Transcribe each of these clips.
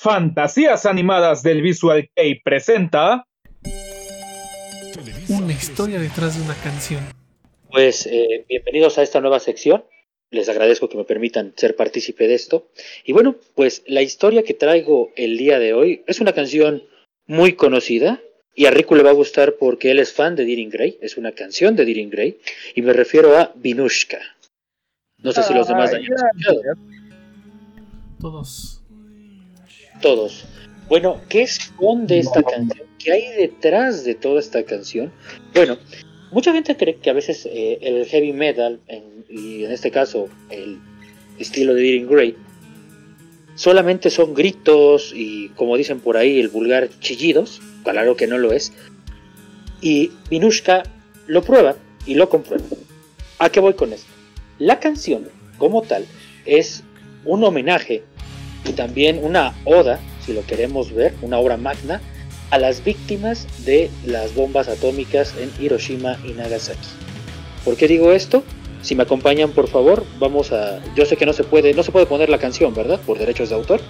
Fantasías Animadas del Visual Kei presenta. Una historia detrás de una canción. Pues eh, bienvenidos a esta nueva sección. Les agradezco que me permitan ser partícipe de esto. Y bueno, pues la historia que traigo el día de hoy es una canción muy conocida. Y a Rico le va a gustar porque él es fan de Deering Gray. Es una canción de Deering Gray. Y me refiero a Vinushka. No sé si los demás han escuchado. Todos. Todos. Bueno, ¿qué esconde esta canción? ¿Qué hay detrás de toda esta canción? Bueno, mucha gente cree que a veces eh, el heavy metal, y en este caso el estilo de Deering Gray, solamente son gritos y, como dicen por ahí, el vulgar chillidos. Claro que no lo es. Y Vinushka lo prueba y lo comprueba. ¿A qué voy con esto? La canción, como tal, es un homenaje y también una oda, si lo queremos ver, una obra magna, a las víctimas de las bombas atómicas en Hiroshima y Nagasaki. ¿Por qué digo esto? Si me acompañan, por favor, vamos a. Yo sé que no se puede, no se puede poner la canción, ¿verdad? Por derechos de autor.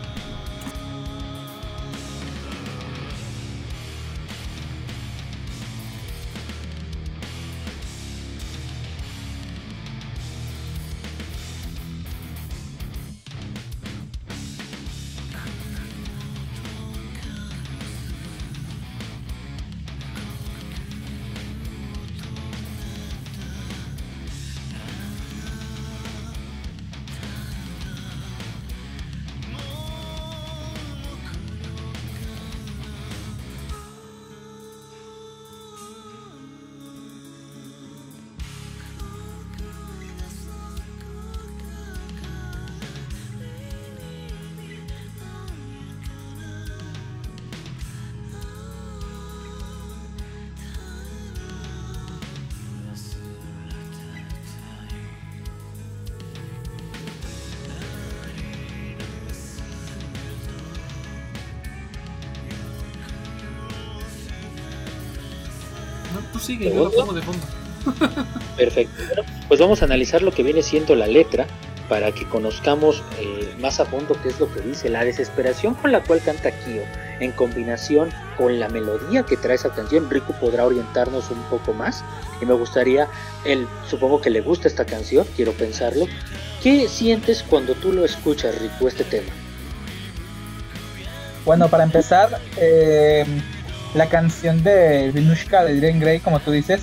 Sigue, yo lo pongo de fondo. Perfecto. pues vamos a analizar lo que viene siendo la letra para que conozcamos eh, más a fondo qué es lo que dice. La desesperación con la cual canta Kyo, en combinación con la melodía que trae esa canción, Riku podrá orientarnos un poco más. Y me gustaría, él supongo que le gusta esta canción, quiero pensarlo. ¿Qué sientes cuando tú lo escuchas, Riku, este tema? Bueno, para empezar, eh, la canción de Vinushka de Diren Grey, como tú dices,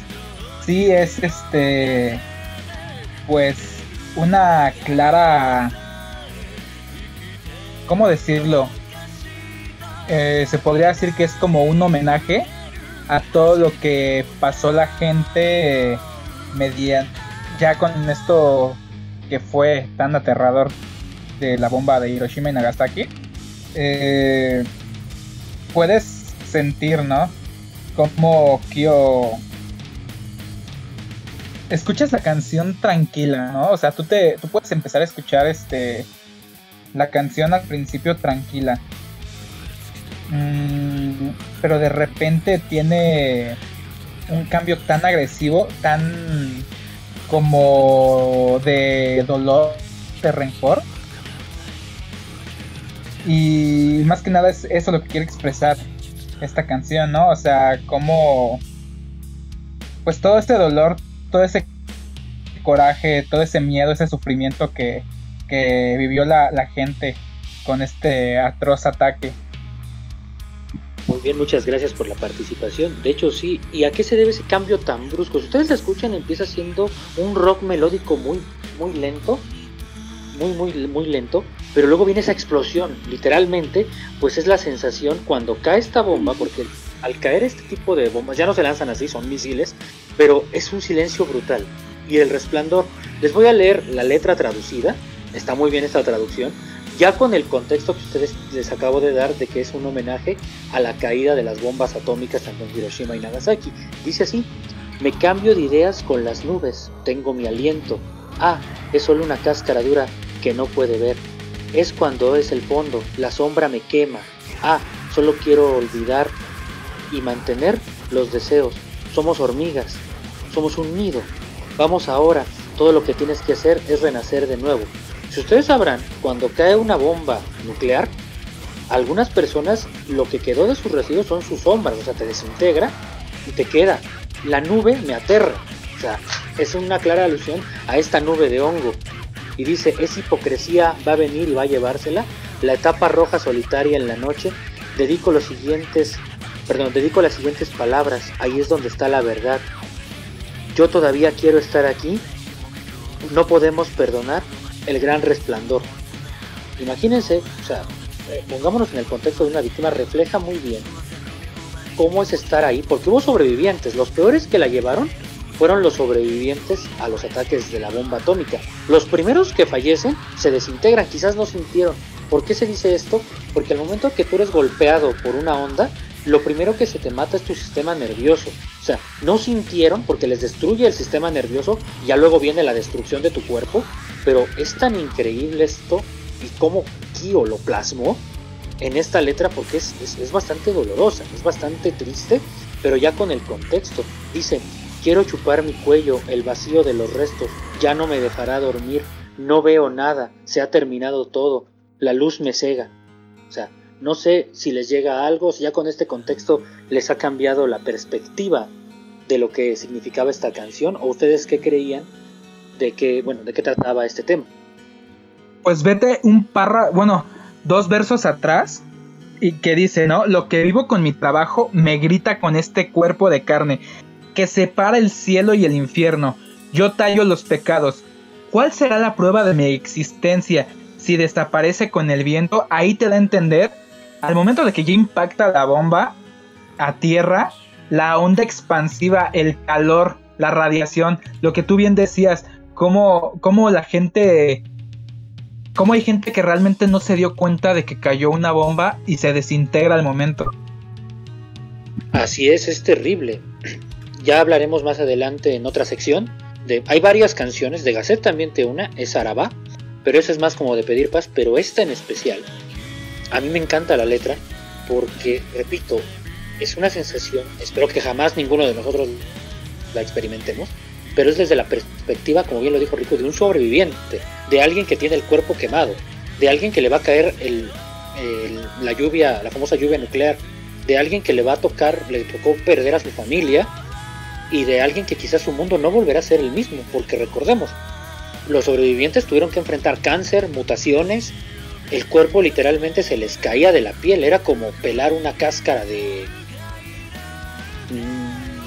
sí es este, pues, una clara, ¿cómo decirlo? Eh, se podría decir que es como un homenaje a todo lo que pasó la gente mediante ya con esto que fue tan aterrador de la bomba de Hiroshima y Nagasaki. Eh, puedes sentir, ¿no? Como Kyo escuchas la canción tranquila, ¿no? O sea, tú te tú puedes empezar a escuchar este la canción al principio tranquila. Mm, pero de repente tiene un cambio tan agresivo, tan como de dolor, de rencor. Y más que nada es eso lo que quiere expresar esta canción, ¿no? O sea, como pues todo este dolor, todo ese coraje, todo ese miedo, ese sufrimiento que, que vivió la, la gente con este atroz ataque. Muy bien, muchas gracias por la participación. De hecho, sí. ¿Y a qué se debe ese cambio tan brusco? Si ustedes la escuchan, empieza siendo un rock melódico muy, muy lento, muy, muy, muy lento, pero luego viene esa explosión, literalmente, pues es la sensación cuando cae esta bomba, porque al caer este tipo de bombas, ya no se lanzan así, son misiles, pero es un silencio brutal. Y el resplandor, les voy a leer la letra traducida, está muy bien esta traducción, ya con el contexto que ustedes les acabo de dar de que es un homenaje a la caída de las bombas atómicas tanto en Hiroshima y Nagasaki. Dice así, me cambio de ideas con las nubes, tengo mi aliento. Ah, es solo una cáscara dura que no puede ver es cuando es el fondo, la sombra me quema. Ah, solo quiero olvidar y mantener los deseos. Somos hormigas, somos un nido. Vamos ahora, todo lo que tienes que hacer es renacer de nuevo. Si ustedes sabrán, cuando cae una bomba nuclear, algunas personas lo que quedó de sus residuos son sus sombras, o sea, te desintegra y te queda. La nube me aterra, o sea, es una clara alusión a esta nube de hongo. Y dice, es hipocresía, va a venir y va a llevársela. La etapa roja solitaria en la noche, dedico los siguientes, perdón, dedico las siguientes palabras, ahí es donde está la verdad. Yo todavía quiero estar aquí, no podemos perdonar el gran resplandor. Imagínense, o sea, eh, pongámonos en el contexto de una víctima, refleja muy bien cómo es estar ahí, porque hubo sobrevivientes, los peores que la llevaron fueron los sobrevivientes a los ataques de la bomba atómica. Los primeros que fallecen se desintegran, quizás no sintieron. ¿Por qué se dice esto? Porque al momento que tú eres golpeado por una onda, lo primero que se te mata es tu sistema nervioso. O sea, no sintieron porque les destruye el sistema nervioso ya luego viene la destrucción de tu cuerpo. Pero es tan increíble esto y cómo Kyo lo plasmó en esta letra porque es, es, bastante dolorosa, es bastante triste, pero ya con el contexto. Dice, quiero chupar mi cuello, el vacío de los restos, ya no me dejará dormir, no veo nada, se ha terminado todo, la luz me cega. O sea, no sé si les llega algo, si ya con este contexto les ha cambiado la perspectiva de lo que significaba esta canción, o ustedes qué creían de que, bueno, de qué trataba este tema. Pues vete un parra, bueno, dos versos atrás y que dice, ¿no? Lo que vivo con mi trabajo me grita con este cuerpo de carne que separa el cielo y el infierno. Yo tallo los pecados. ¿Cuál será la prueba de mi existencia? Si desaparece con el viento, ahí te da a entender, al momento de que ya impacta la bomba a tierra, la onda expansiva, el calor, la radiación, lo que tú bien decías, cómo, cómo la gente cómo hay gente que realmente no se dio cuenta de que cayó una bomba y se desintegra al momento. Así es, es terrible. Ya hablaremos más adelante en otra sección. De, hay varias canciones, de Gasset también te una, es Araba, pero esa es más como de pedir paz, pero esta en especial, a mí me encanta la letra porque, repito, es una sensación, espero que jamás ninguno de nosotros la experimentemos, pero es desde la perspectiva, como bien lo dijo Rico, de un sobreviviente, de alguien que tiene el cuerpo quemado, de alguien que le va a caer la lluvia, la famosa lluvia nuclear, de alguien que le va a tocar, le tocó perder a su familia y de alguien que quizás su mundo no volverá a ser el mismo, porque recordemos, los sobrevivientes tuvieron que enfrentar cáncer, mutaciones, el cuerpo literalmente se les caía de la piel, era como pelar una cáscara de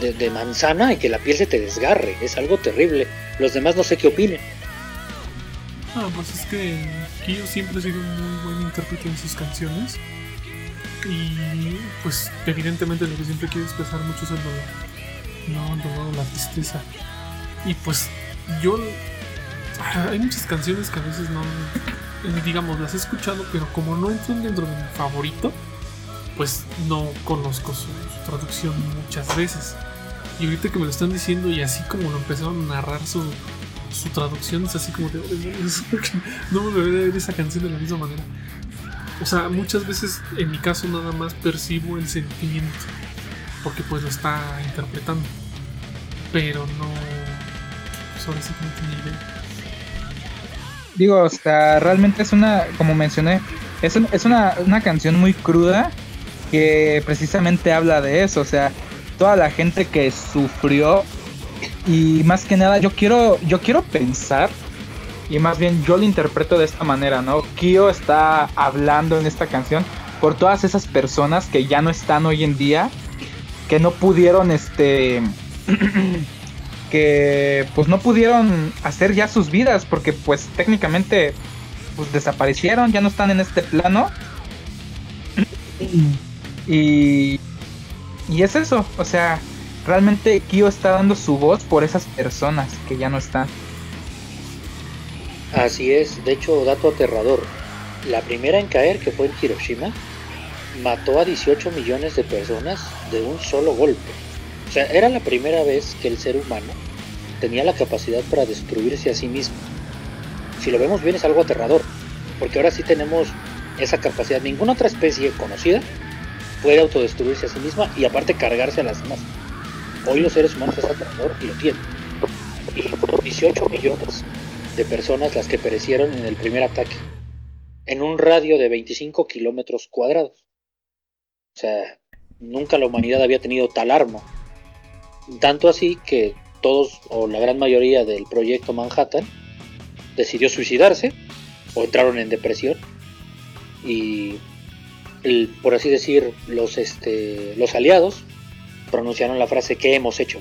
de, manzana y que la piel se te desgarre. Es algo terrible. Los demás no sé qué opinen. Ah, pues es que siempre sido un muy buen intérprete en sus canciones. Y pues evidentemente lo que siempre quiere expresar mucho es el dolor. No el dolor, la tristeza. Y pues yo... Ah, hay muchas canciones que a veces no... Eh, digamos, las he escuchado, pero como no entran dentro de mi favorito, pues no conozco su traducción muchas veces. Y ahorita que me lo están diciendo y así como lo empezaron a narrar su, su traducción, es así como de... no me debería ver esa canción de la misma manera. O sea, muchas veces en mi caso nada más percibo el sentimiento, porque pues lo está interpretando. Pero no... Pues ahora sí idea. Digo, o sea, realmente es una, como mencioné, es, es una, una canción muy cruda que precisamente habla de eso, o sea, toda la gente que sufrió y más que nada yo quiero yo quiero pensar y más bien yo lo interpreto de esta manera, ¿no? Kyo está hablando en esta canción por todas esas personas que ya no están hoy en día, que no pudieron este que pues no pudieron hacer ya sus vidas porque pues técnicamente pues desaparecieron, ya no están en este plano. y y es eso, o sea, realmente Kyo está dando su voz por esas personas que ya no están. Así es, de hecho, dato aterrador. La primera en caer, que fue en Hiroshima, mató a 18 millones de personas de un solo golpe. O sea, era la primera vez que el ser humano tenía la capacidad para destruirse a sí mismo. Si lo vemos bien es algo aterrador, porque ahora sí tenemos esa capacidad. Ninguna otra especie conocida puede autodestruirse a sí misma y aparte cargarse a las demás. Hoy los seres humanos es aterrador y lo tienen. Y 18 millones de personas las que perecieron en el primer ataque. en un radio de 25 kilómetros cuadrados. O sea, nunca la humanidad había tenido tal arma. Tanto así que todos o la gran mayoría del proyecto Manhattan decidió suicidarse o entraron en depresión y por así decir los este los aliados pronunciaron la frase ¿qué hemos hecho?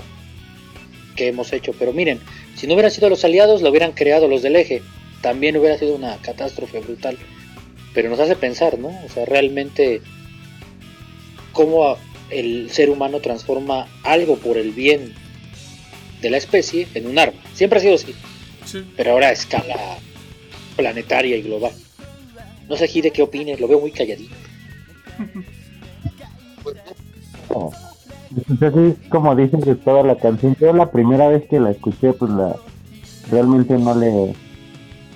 ¿qué hemos hecho? pero miren si no hubieran sido los aliados lo hubieran creado los del eje también hubiera sido una catástrofe brutal pero nos hace pensar ¿no? o sea realmente cómo el ser humano transforma algo por el bien de la especie en un arma. Siempre ha sido así. Pero ahora a escala planetaria y global. No sé, Gide, qué opines, lo veo muy calladito. Oh. Pues así como dicen que toda la canción, yo la primera vez que la escuché, pues la realmente no le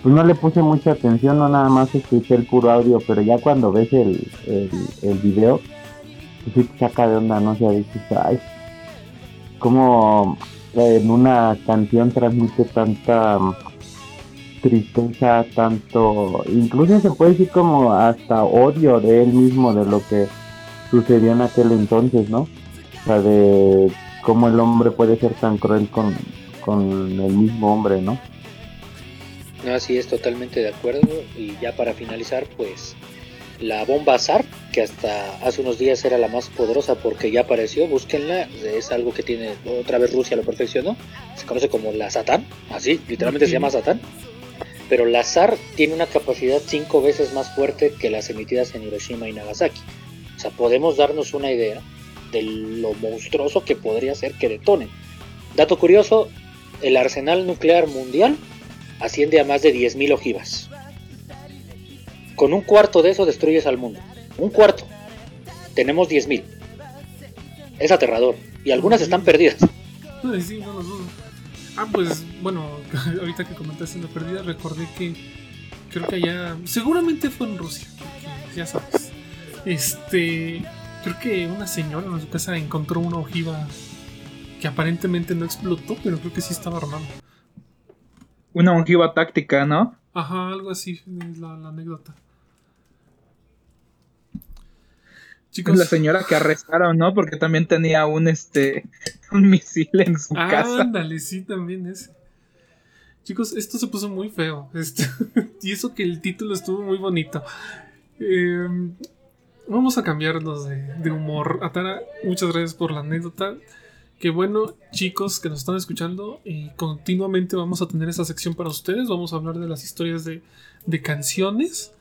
pues no le puse mucha atención, no nada más escuché el puro audio, pero ya cuando ves el, el, el video, pues sí te saca de onda, no sé, dices, ay, como en una canción transmite tanta mm, tristeza, tanto, incluso se puede decir como hasta odio de él mismo, de lo que sucedió en aquel entonces, ¿no? O sea, de cómo el hombre puede ser tan cruel con, con el mismo hombre, ¿no? No, así es, totalmente de acuerdo. Y ya para finalizar, pues la bomba SAR, que hasta hace unos días era la más poderosa porque ya apareció, búsquenla, es algo que tiene, otra vez Rusia lo perfeccionó, se conoce como la Satán, así, literalmente se llama Satán, pero la SAR tiene una capacidad cinco veces más fuerte que las emitidas en Hiroshima y Nagasaki. O sea, podemos darnos una idea de lo monstruoso que podría ser que detonen. Dato curioso, el arsenal nuclear mundial asciende a más de 10.000 ojivas. Con un cuarto de eso destruyes al mundo. Un cuarto. Tenemos 10.000. Es aterrador. Y algunas están perdidas. Sí, no lo dudo. Ah, pues bueno, ahorita que comentaste la pérdida, recordé que creo que allá. Seguramente fue en Rusia. Ya sabes. Este. Creo que una señora en su casa encontró una ojiva que aparentemente no explotó, pero creo que sí estaba armada. Una ojiva táctica, ¿no? Ajá, algo así es la anécdota. La señora que arrestaron, ¿no? Porque también tenía un este un misil en su casa. Ándale, sí, también es. Chicos, esto se puso muy feo. Este, y eso que el título estuvo muy bonito. Em, vamos a cambiarnos de, de, humor. Atara, muchas gracias por la anécdota. Que bueno, chicos que nos están escuchando, y continuamente vamos a tener esa sección para ustedes. Vamos a hablar de las historias de, de canciones.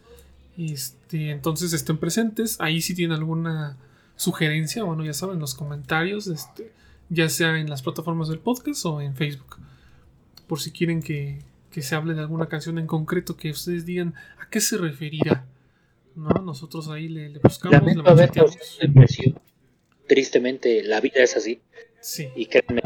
Este, entonces estén presentes. Ahí si tienen alguna sugerencia, bueno, ya saben, los comentarios, este, ya sea en las plataformas del podcast o en Facebook. Por si quieren que, se hable de alguna canción en concreto, que ustedes digan a qué se referirá. ¿No? Nosotros ahí le, buscamos. le Tristemente, la vida es así. Sí. Y créanme,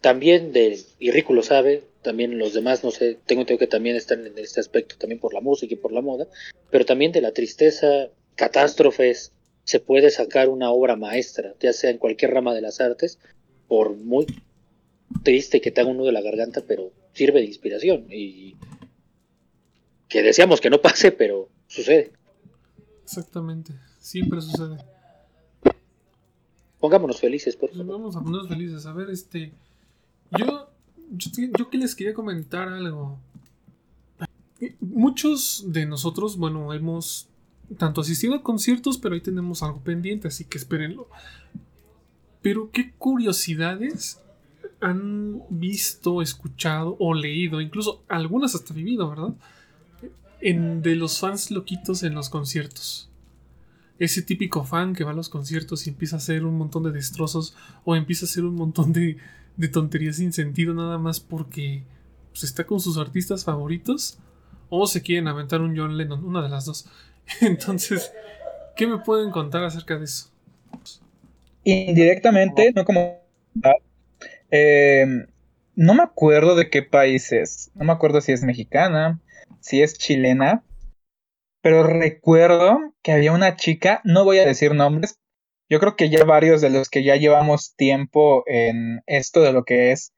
también de, y Rico lo sabe, también los demás, no sé, tengo entendido que también están en este aspecto, también por la música y por la moda, pero también de la tristeza, catástrofes, se puede sacar una obra maestra, ya sea en cualquier rama de las artes, por muy triste que te haga uno de la garganta, pero sirve de inspiración y que deseamos que no pase, pero sucede. Exactamente, siempre sucede. Pongámonos felices, por favor. Vamos a ponernos felices. A ver, este. Yo yo, que les quería comentar algo. Muchos de nosotros, bueno, hemos tanto asistido a conciertos, pero ahí tenemos algo pendiente, así que espérenlo. Pero qué curiosidades han visto, escuchado o leído, incluso algunas hasta vivido, ¿verdad? En, de los fans loquitos en los conciertos. Ese típico fan que va a los conciertos y empieza a hacer un montón de destrozos o empieza a hacer un montón de, de tonterías sin sentido nada más porque pues, está con sus artistas favoritos o se quieren aventar un John Lennon, una de las dos. Entonces, ¿qué me pueden contar acerca de eso? Indirectamente, no como... Em, no me acuerdo de qué país es. No me acuerdo si es mexicana, si es chilena. Pero recuerdo que había una chica, no voy a decir nombres yo creo que ya varios de los que ya llevamos tiempo en esto de lo que es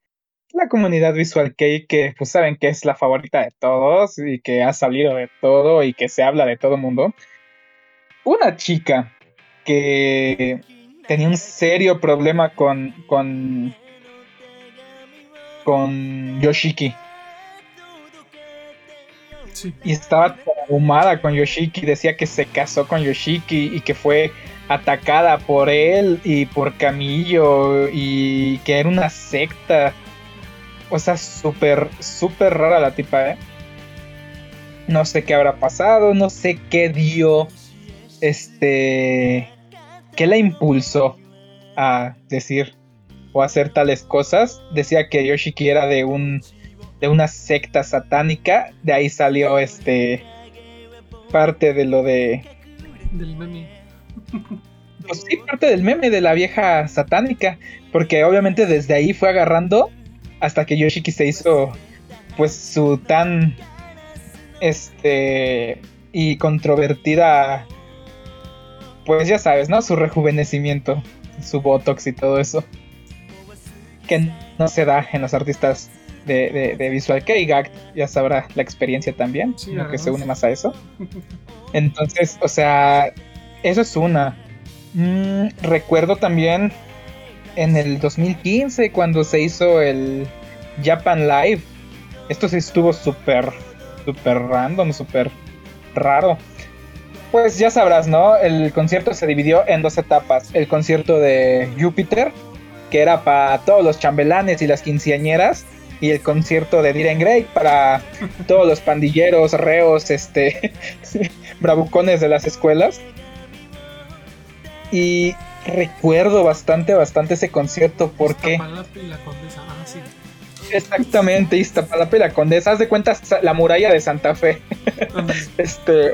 la comunidad Visual Kei que pues saben que es la favorita de todos y que ha salido de todo y que se habla de todo el mundo. Una chica que tenía un serio problema con con con Yoshiki. Sí. Y estaba traumada con Yoshiki, decía que se casó con Yoshiki y que fue atacada por él y por Camillo y que era una secta. O sea, súper, súper rara la tipa, ¿eh? No sé qué habrá pasado, no sé qué dio, este, qué la impulsó a decir o hacer tales cosas. Decía que Yoshiki era de un, de una secta satánica, de ahí salió este, parte de lo de Del meme. Pues sí, parte del meme de la vieja satánica. Porque obviamente desde ahí fue agarrando hasta que Yoshiki se hizo pues su tan este y controvertida pues ya sabes, ¿no? Su rejuvenecimiento, su botox y todo eso. Que no se da en los artistas de, de, de Visual Kei. Gag ya sabrá la experiencia también, Sí, sino que se une más a eso. Entonces, o sea, eso es una. Mm, recuerdo también en el 2015 cuando se hizo el Japan Live. Esto sí estuvo súper, súper random, súper raro. Pues ya sabrás, ¿no? El concierto se dividió en dos etapas. El concierto de Júpiter, que era para todos los chambelanes y las quinceañeras. Y el concierto de Diren Grey para todos los pandilleros, reos, este, bravucones de las escuelas. Y recuerdo bastante, bastante ese concierto porque Iztapalapa y la condesa. Ah, sí. exactamente Iztapalapa y la Condesa, haz de cuenta la muralla de Santa Fe. Este,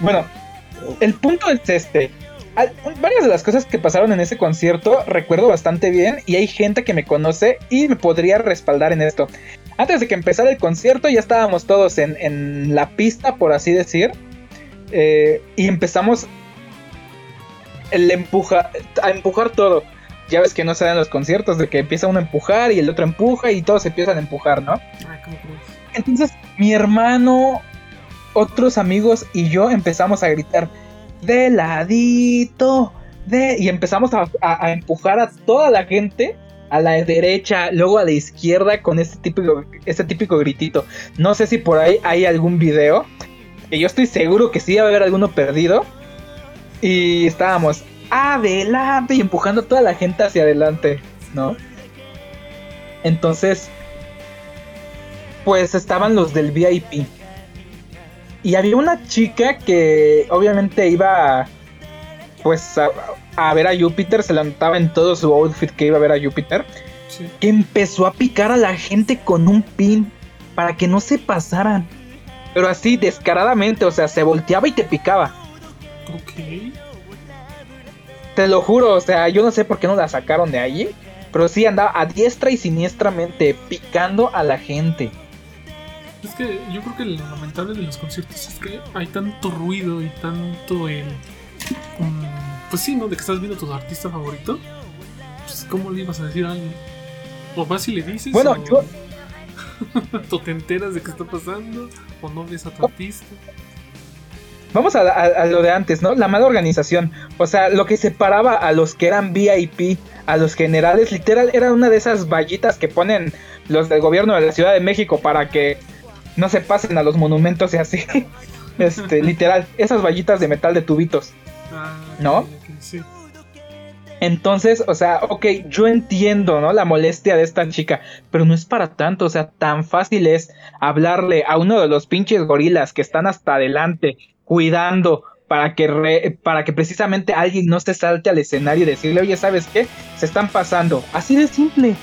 bueno, el punto es este. Al- Varias de las cosas que pasaron en ese concierto recuerdo bastante bien y hay gente que me conoce y me podría respaldar en esto. Antes de que empezara el concierto ya estábamos todos en, en la pista, por así decir, eh, y empezamos el empuja, a empujar todo. Ya ves que no se dan los conciertos de que empieza uno a empujar y el otro empuja y todos empiezan a empujar, ¿no? Ay, ¿cómo crees? Entonces mi hermano, otros amigos y yo empezamos a gritar de ladito, de y empezamos a, a- a empujar a toda la gente a la derecha, luego a la izquierda con este típico, este típico gritito. No sé si por ahí hay algún video, que yo estoy seguro que sí va a haber alguno perdido. Y estábamos adelante y empujando a toda la gente hacia adelante, ¿no? Entonces, pues estaban los del VIP. Y había una chica que obviamente iba pues a, a ver a Júpiter, se levantaba en todo su outfit que iba a ver a Júpiter, Sí. que empezó a picar a la gente con un pin para que no se pasaran. Pero así descaradamente, o sea, se volteaba y te picaba. Ok. Te lo juro, o sea, yo no sé por qué no la sacaron de allí, pero sí andaba a diestra y siniestramente picando a la gente. Es que yo creo que lo lamentable de los conciertos es que hay tanto ruido y tanto el. mm, pues sí, ¿no? De que estás viendo a tu artista favorito. Pues, ¿cómo le ibas a decir a alguien? O vas y le dices. Bueno, o, yo- o te enteras de qué está pasando. O no ves a tu artista. Vamos a, a- a lo de antes, ¿no? La mala organización. O sea, lo que separaba a los que eran VIP, a los generales, literal, era una de esas vallitas que ponen los del gobierno de la Ciudad de México para que no se pasen a los monumentos y así. Este, literal, esas vallitas de metal de tubitos. Ah, ¿No? sí. Entonces, o sea, ok, yo entiendo, ¿no? La molestia de esta chica, pero no es para tanto, o sea, tan fácil es hablarle a uno de los pinches gorilas que están hasta adelante, cuidando para que, re- para que precisamente alguien no se salte al escenario y decirle, oye, ¿sabes qué? Se están pasando. Así de simple.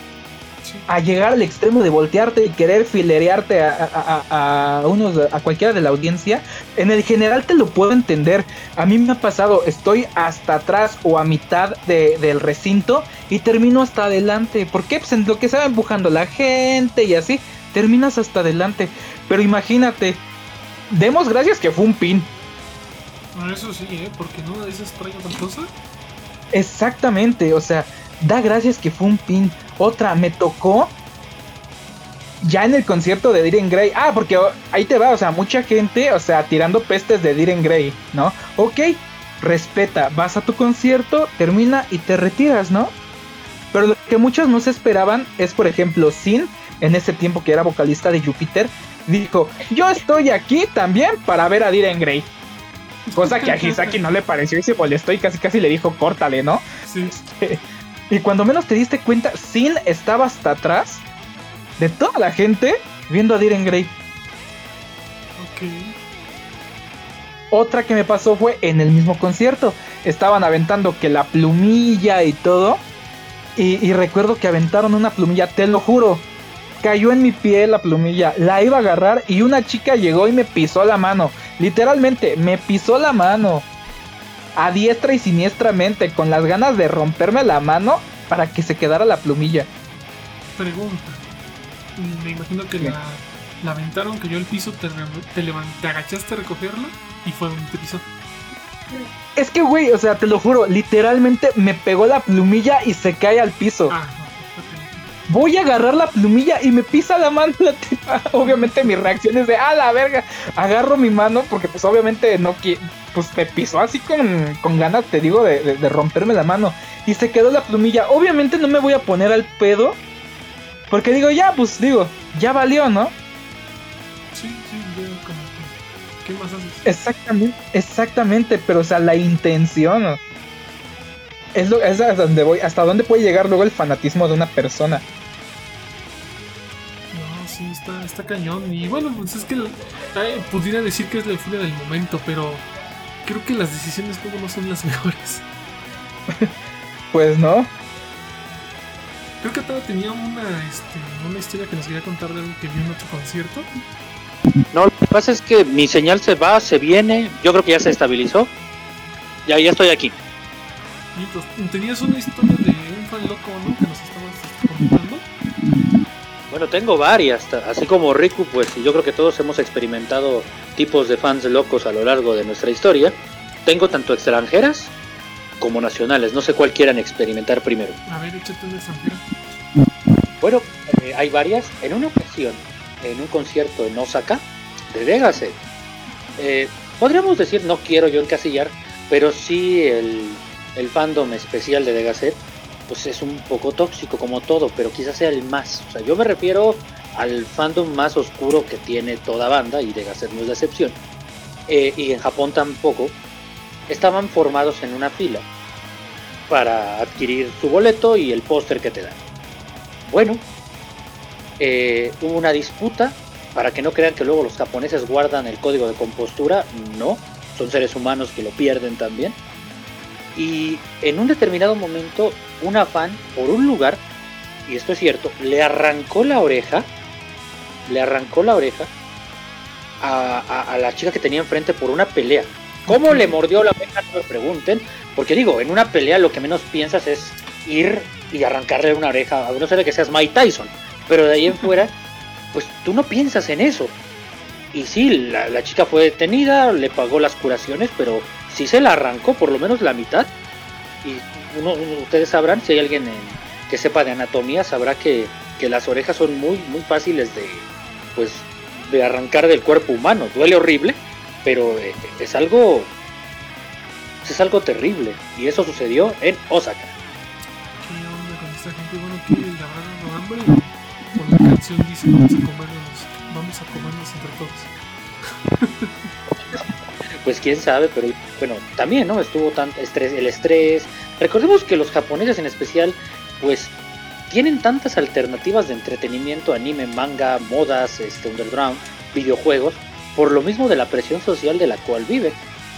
A llegar al extremo de voltearte y querer filerearte a, a, a, a unos, a cualquiera de la audiencia, en el general te lo puedo entender. A mí me ha pasado, estoy hasta atrás o a mitad de- del recinto y termino hasta adelante. ¿Por qué? Pues en lo que se va empujando la gente y así, terminas hasta adelante. Pero imagínate, demos gracias que fue un pin. Ah, Eso sí, ¿eh? Porque no trae otra cosa. Exactamente, o sea, da gracias que fue un pin. Otra, me tocó ya en el concierto de Diren Grey, ah, porque ahí te va, o sea, mucha gente, o sea, tirando pestes de Diren Grey, ¿no? Ok, respeta, vas a tu concierto, termina y te retiras, ¿no? Pero lo que muchos no se esperaban es, por ejemplo, Sin, en ese tiempo que era vocalista de Júpiter, dijo, yo estoy aquí también para ver a Diren Grey. Cosa que a Hisaki no le pareció y se molestó y casi casi le dijo, córtale, ¿no? Sí. Y cuando menos te diste cuenta, Sin estaba hasta atrás de toda la gente viendo a Diren Grey. Ok. Otra que me pasó fue en el mismo concierto. Estaban aventando que la plumilla y todo. Y, y recuerdo que aventaron una plumilla, te lo juro. Cayó en mi pie la plumilla. La iba a agarrar y una chica llegó y me pisó la mano. Literalmente, me pisó la mano. A diestra y siniestramente, con las ganas de romperme la mano para que se quedara la plumilla. Pregunta. Me imagino que ¿Qué? la, la aventaron, cayó al piso, te, te, levan- te agachaste a recogerla y fue donde te pisó. Es que, güey, o sea, te lo juro, literalmente me pegó la plumilla y se cae al piso. Ah. Voy a agarrar la plumilla y me pisa la mano la tipa. Obviamente mi reacción es de, ah, la verga. Agarro mi mano porque pues obviamente no quiero, pues me pisó así con, con ganas, te digo, de, de- de romperme la mano. Y se quedó la plumilla. Obviamente no me voy a poner al pedo. Porque digo, ya, pues digo, ya valió, ¿no? Sí, sí, veo como que. ¿Qué más haces? Exactamente, exactamente, pero o sea, la intención. ¿no? Es, lo, es a donde voy, hasta dónde puede llegar luego el fanatismo de una persona. Está, está cañón. Y bueno, pues es que ay, pudiera decir que es la euforia del momento, pero creo que las decisiones luego no son las mejores. Pues no. Creo que Tara tenía una, este, una historia que nos quería contar de algo que vio en otro concierto. No, lo que pasa es que mi señal se va, se viene. Yo creo que ya se estabilizó. Ya, ya estoy aquí. Y pues, tenías una historia de un fan loco, ¿no? Que nos estabas este, comentando. Bueno, tengo varias, así como Riku, pues yo creo que todos hemos experimentado tipos de fans locos a lo largo de nuestra historia. Tengo tanto extranjeras como nacionales, no sé cuál quieran experimentar primero. A ver, échate una extranjera. Bueno, eh, hay varias. En una ocasión, en un concierto en Osaka, de Degase, eh, podríamos decir, no quiero yo encasillar, pero sí el, el fandom especial de Degase, pues es un poco tóxico como todo, pero quizás sea el más. O sea, yo me refiero al fandom más oscuro que tiene toda banda, y Degase no es la excepción. Eh, y en Japón tampoco. Estaban formados en una fila para adquirir su boleto y el póster que te dan. Bueno, eh, hubo una disputa para que no crean que luego los japoneses guardan el código de compostura. No, son seres humanos que lo pierden también. Y en un determinado momento, una fan, por un lugar, y esto es cierto, le arrancó la oreja, le arrancó la oreja a, a- a la chica que tenía enfrente por una pelea. ¿Cómo le mordió la oreja? No me pregunten. Porque digo, en una pelea lo que menos piensas es ir y arrancarle una oreja, a no ser de que seas Mike Tyson. Pero de ahí en fuera, pues tú no piensas en eso. Y sí, la, la chica fue detenida, le pagó las curaciones, pero sí se la arrancó por lo menos la mitad. Y uno, ustedes sabrán, si hay alguien en- que sepa de anatomía, sabrá que, que las orejas son muy, muy fáciles de, pues, de arrancar del cuerpo humano. Duele horrible, pero eh, es algo, es algo terrible. Y eso sucedió en Osaka. ¿Qué onda esta gente? Bueno, que hambre. Por la canción dice: Vamos a vamos a comernos entre todos. pues quién sabe, pero bueno, también, ¿no? Estuvo tan estrés, el estrés. Recordemos que los japoneses en especial, pues tienen tantas alternativas de entretenimiento, anime, manga, modas, este underground, videojuegos, por lo mismo de la presión social de la cual viven.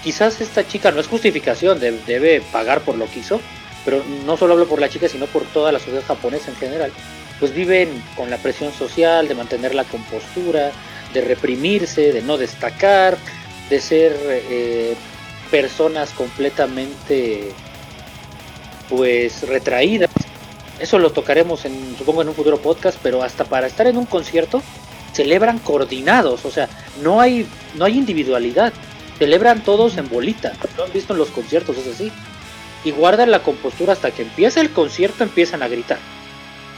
Quizás esta chica no es justificación, de- debe pagar por lo que hizo, pero no solo hablo por la chica, sino por toda la sociedad japonesa en general. Pues viven con la presión social de mantener la compostura, de reprimirse, de no destacar, de ser eh, personas completamente pues retraídas. Eso lo tocaremos en supongo en un futuro podcast, pero hasta para estar en un concierto celebran coordinados, o sea, no hay no hay individualidad. Celebran todos en bolita. Lo han visto en los conciertos, es así. Y guardan la compostura hasta que empieza el concierto, empiezan a gritar.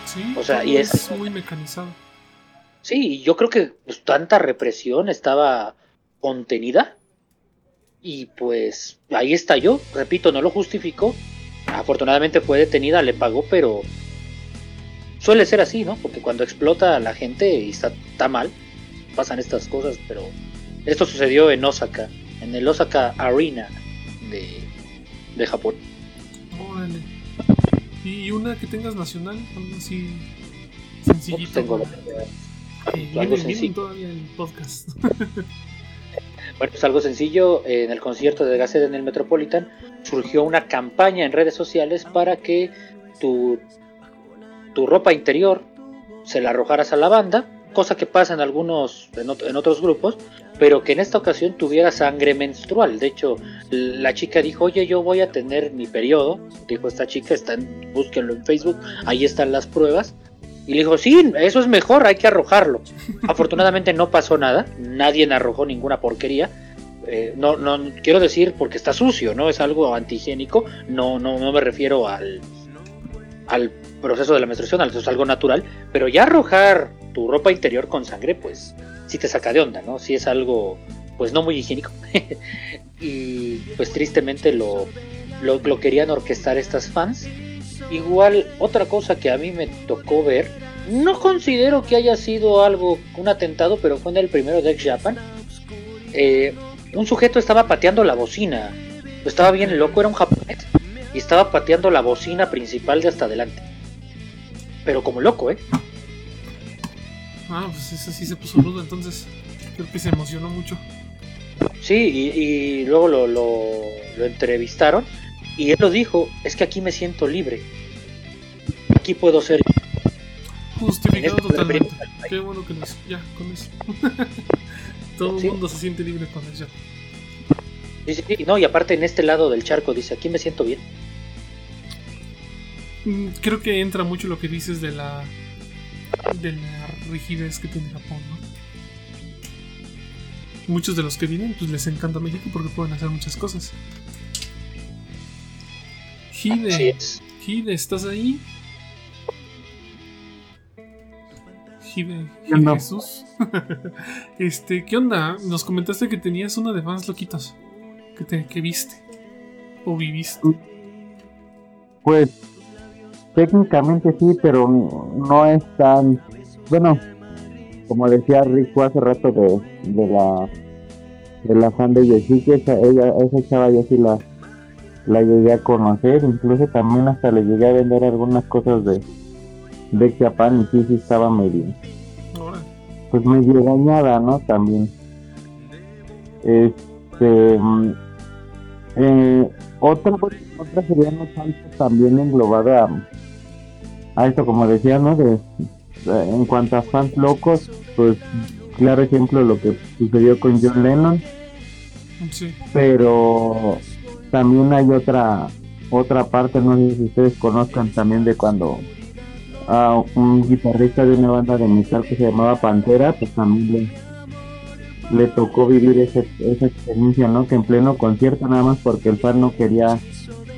Sí, O sea, y es- muy mecanizado. Sí, yo creo que pues, tanta represión estaba contenida y pues ahí está yo, repito, no lo justifico. Afortunadamente fue detenida, le pagó, pero suele ser así, ¿no? Porque cuando explota la gente y está, está mal, pasan estas cosas, pero esto sucedió en Osaka, en el Osaka Arena de, de Japón. Órale. ¿Y una que tengas nacional? Algo así No, sencillito. pues tengo la- que algo viene, viene sencillo. todavía el podcast. Bueno, pues algo sencillo, en el concierto de Gasset en el Metropolitan surgió una campaña en redes sociales para que tu, tu ropa interior se la arrojaras a la banda, cosa que pasa en algunos, en, ot- en otros grupos, pero que en esta ocasión tuviera sangre menstrual. De hecho, la chica dijo, oye, yo voy a tener mi periodo, dijo esta chica, está en, búsquenlo en Facebook, ahí están las pruebas. Y le dijo, sí, eso es mejor, hay que arrojarlo. Afortunadamente no pasó nada, nadie arrojó ninguna porquería. Eh, no, no quiero decir porque está sucio, no es algo antihigiénico, no, no, no me refiero al, al proceso de la menstruación, al- es algo natural, pero ya arrojar tu ropa interior con sangre, pues sí te saca de onda, ¿no? Sí es algo, pues no muy higiénico. y pues tristemente lo, lo, lo querían orquestar estas fans. Igual, otra cosa que a mí me tocó ver, no considero que haya sido algo, un atentado, pero fue en el primero de X Japan. Eh, un sujeto estaba pateando la bocina. Estaba bien loco, era un japonés. Y estaba pateando la bocina principal de hasta adelante. Pero como loco, ¿eh? ah, pues eso sí se puso rudo, entonces creo que se emocionó mucho. Sí, y, y luego lo, lo, lo entrevistaron. Y él lo dijo, es que aquí me siento libre. Aquí puedo ser... Justificado este totalmente. Qué bueno que hizo. Ya, con eso. Todo el mundo se siente libre con eso. Sí, sí, no, y aparte en este lado del charco dice, aquí me siento bien. Mm, Creo que entra mucho lo que dices de la de la rigidez que tiene Japón, ¿no? Muchos de los que vienen, pues les encanta México porque pueden hacer muchas cosas. Hide. Hide, ¿estás ahí? Hide, Hide no. Jesús. este, ¿qué onda? Nos comentaste que tenías una de fans loquitos. Que, te, que viste. O viviste. Pues técnicamente sí, pero no es tan bueno como decía Rico hace rato de, de la de la fan de que esa, ella, esa chava yo sí la la llegué a conocer, incluso también hasta le llegué a vender algunas cosas de de Japan y sí, sí estaba medio pues medio dañada, ¿no? También. Este. mm, eh, otra, otra sería no tanto también englobada a, a esto, como decía, ¿no? De, de- en cuanto a fans locos, pues claro ejemplo lo que sucedió con John Lennon, sí. pero también hay otra otra parte, no sé si ustedes conozcan también de cuando a un guitarrista de una banda de metal que se llamaba Pantera, pues también le, le tocó vivir ese- esa experiencia, ¿no? Que en pleno concierto, nada más porque el fan no quería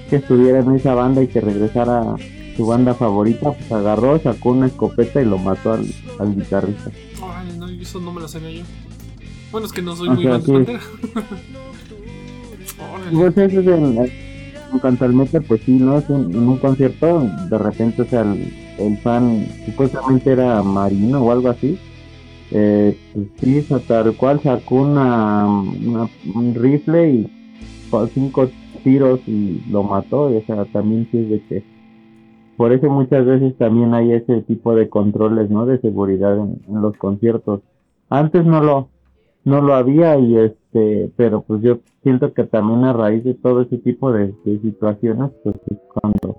que estuviera en esa banda y que regresara a su banda favorita, pues agarró, sacó una escopeta y lo mató al, al guitarrista. Ay, no, eso no me lo sabía yo. Bueno, es que no soy O muy fan de. Pantera. Pues eso es en, en cuanto al metal, pues sí, ¿no? Es un- en un concierto, de repente, o sea, el, el fan supuestamente era marino o algo así. Eh, pues sí, tal cual sacó una, una- un rifle y con cinco tiros y lo mató. y, o sea, también sí es de que. Por eso muchas veces también hay ese tipo de controles, ¿no? De seguridad en, en los conciertos. Antes no lo, no lo había y este pero pues yo siento que también a raíz de todo ese tipo de, de situaciones pues es cuando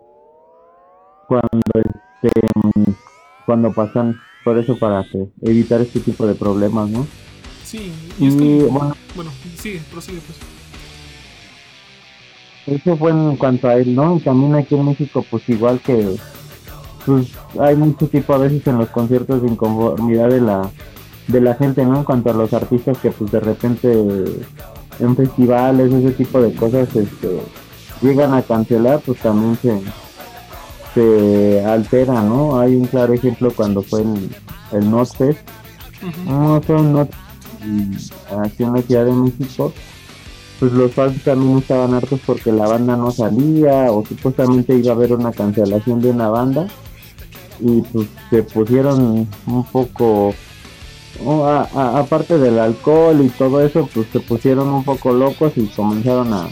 cuando mm, cuando pasan por eso para que evitar este tipo de problemas no Sí, y es y que. bueno Bueno, sigue, prosigue pues. eso fue en cuanto a él no y también aquí en México pues igual que pues hay mucho tipo a veces en los conciertos de inconformidad de la de la gente no en cuanto a los artistas que pues de repente en festivales ese tipo de cosas este llegan a cancelar pues también se se altera no hay un claro ejemplo cuando fue el el Notfest Ujú. no son not- y aquí en la Ciudad de México pues los fans también estaban hartos porque la banda no salía o supuestamente iba a haber una cancelación de una banda y pues se pusieron un poco o a- a- aparte del alcohol y todo eso pues se pusieron un poco locos y comenzaron a,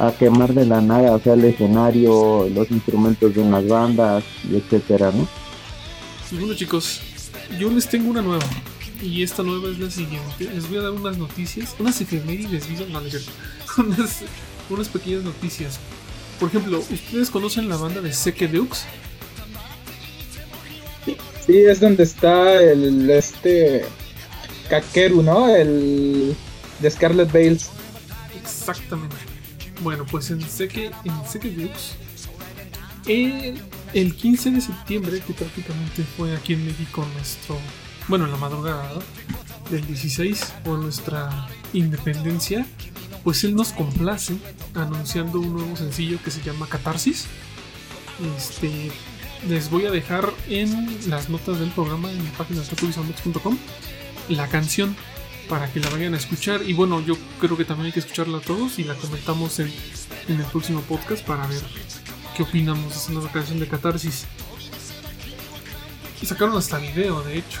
a quemar de la nada o sea el escenario los instrumentos de unas bandas y etcétera no Y bueno chicos, yo les tengo una nueva. Y esta nueva es la siguiente. Les voy a dar unas noticias, unas efemérides, no, unas, unas pequeñas noticias. Por ejemplo, ¿ustedes conocen la banda de Seke Deux? Sí, es donde está el este Kakeru, ¿no? El de Scarlet Bales. Exactamente. Bueno, pues en Seke, en Deux, el, el 15 de septiembre, que prácticamente fue aquí en México nuestro, bueno, en la madrugada del 16, por nuestra independencia, pues él nos complace anunciando un nuevo sencillo que se llama Catarsis. Este, les voy a dejar en las notas del programa en la página tatubisoundbox.com la canción para que la vayan a escuchar. Y bueno, yo creo que también hay que escucharla todos y la comentamos en, en el próximo podcast para ver qué opinamos de esa nueva canción de Catarsis. Y sacaron hasta video, de hecho.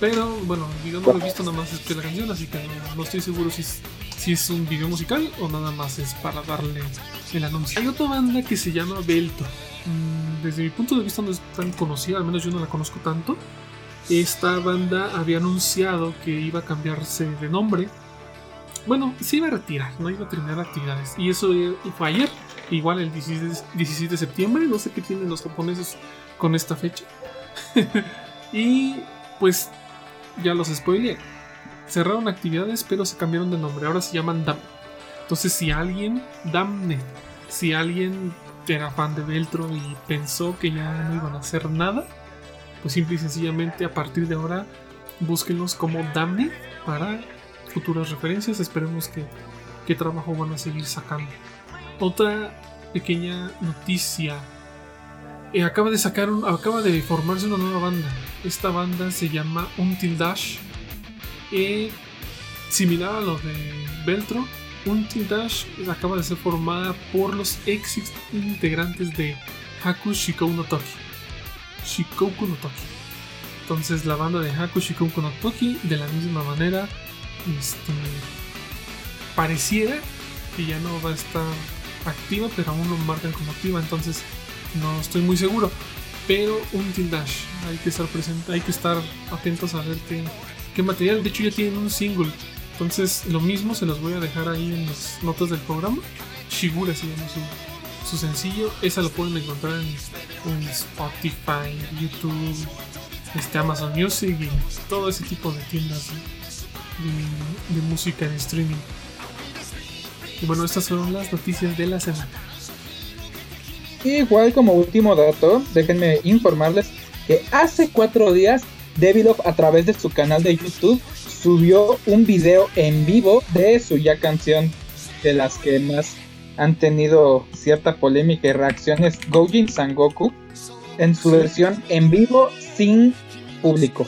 Pero bueno, el video no lo he visto, nada más escuché la canción, así que no, no estoy seguro si es, si es un video musical o nada más es para darle el anuncio. Hay otra banda que se llama Belto. Mm, Desde mi punto de vista no es tan conocida, al menos yo no la conozco tanto. Esta banda había anunciado que iba a cambiarse de nombre. Bueno, se iba a retirar, no iba a terminar actividades. Y eso eh, fue ayer, igual el 16, 17 de septiembre. No sé qué tienen los japoneses con esta fecha. y pues ya los spoileé. Cerraron actividades, pero se cambiaron de nombre. Ahora se llaman Dam. Entonces, si alguien, Damne, si alguien era fan de Veltro y pensó que ya no iban a hacer nada, pues simple y sencillamente a partir de ahora búsquenlos como Damne para futuras referencias. Esperemos que qué trabajo van a seguir sacando. Otra pequeña noticia. Eh, acaba de sacar un- acaba de formarse una nueva banda. Esta banda se llama Until Dash. Eh, similar a lo de Beltro, Until Dash acaba de ser formada por los ex integrantes de Haku Shikou no Toki. Shikoku no Toki. Entonces la banda de Haku Shikoku no Toki, de la misma manera, este, pareciera que ya no va a estar activa, pero aún lo marcan como activa, entonces no estoy muy seguro. Pero Until Dash, hay que estar presente, hay que estar atentos a ver qué, qué material. De hecho ya tienen un single, entonces lo mismo se los voy a dejar ahí en las notas del programa. Shigura se llama su, su sencillo, esa lo pueden encontrar en, Spotify, YouTube, este, Amazon Music y todo ese tipo de tiendas de, música en streaming. Y bueno, estas fueron las noticias de la semana. Igual como último dato, déjenme informarles que hace cuatro días Devilov a través de su canal de YouTube subió un video en vivo de su ya canción de las que más han tenido cierta polémica y reacciones Gojin Sangoku en su versión en vivo sin público.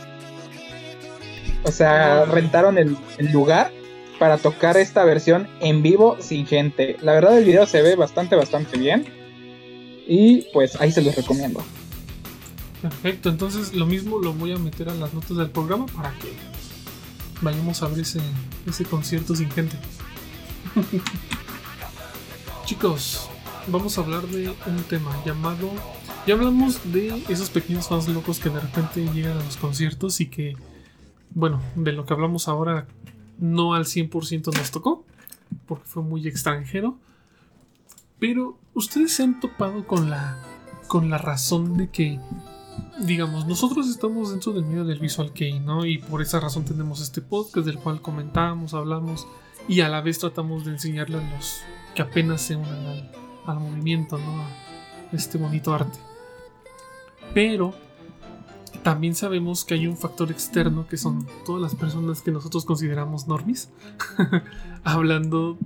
O sea, rentaron el, el lugar para tocar esta versión en vivo sin gente. La verdad el video se ve bastante, bastante bien. Y pues ahí se los recomiendo. Perfecto, entonces lo mismo lo voy a meter a las notas del programa para que vayamos a ver ese, ese concierto sin gente. Chicos, vamos a hablar de un tema llamado... Ya hablamos de esos pequeños fans locos que de repente llegan a los conciertos y que, bueno, de lo que hablamos ahora no al 100% nos tocó, porque fue muy extranjero. Pero ustedes se han topado con la, con la razón de que digamos, nosotros estamos dentro del medio del visual kei, ¿no? Y por esa razón tenemos este podcast del cual comentamos, hablamos y a la vez tratamos de enseñarle a los que apenas se unan al, movimiento, ¿no? A este bonito arte. Pero también sabemos que hay un factor externo que son todas las personas que nosotros consideramos normis, hablando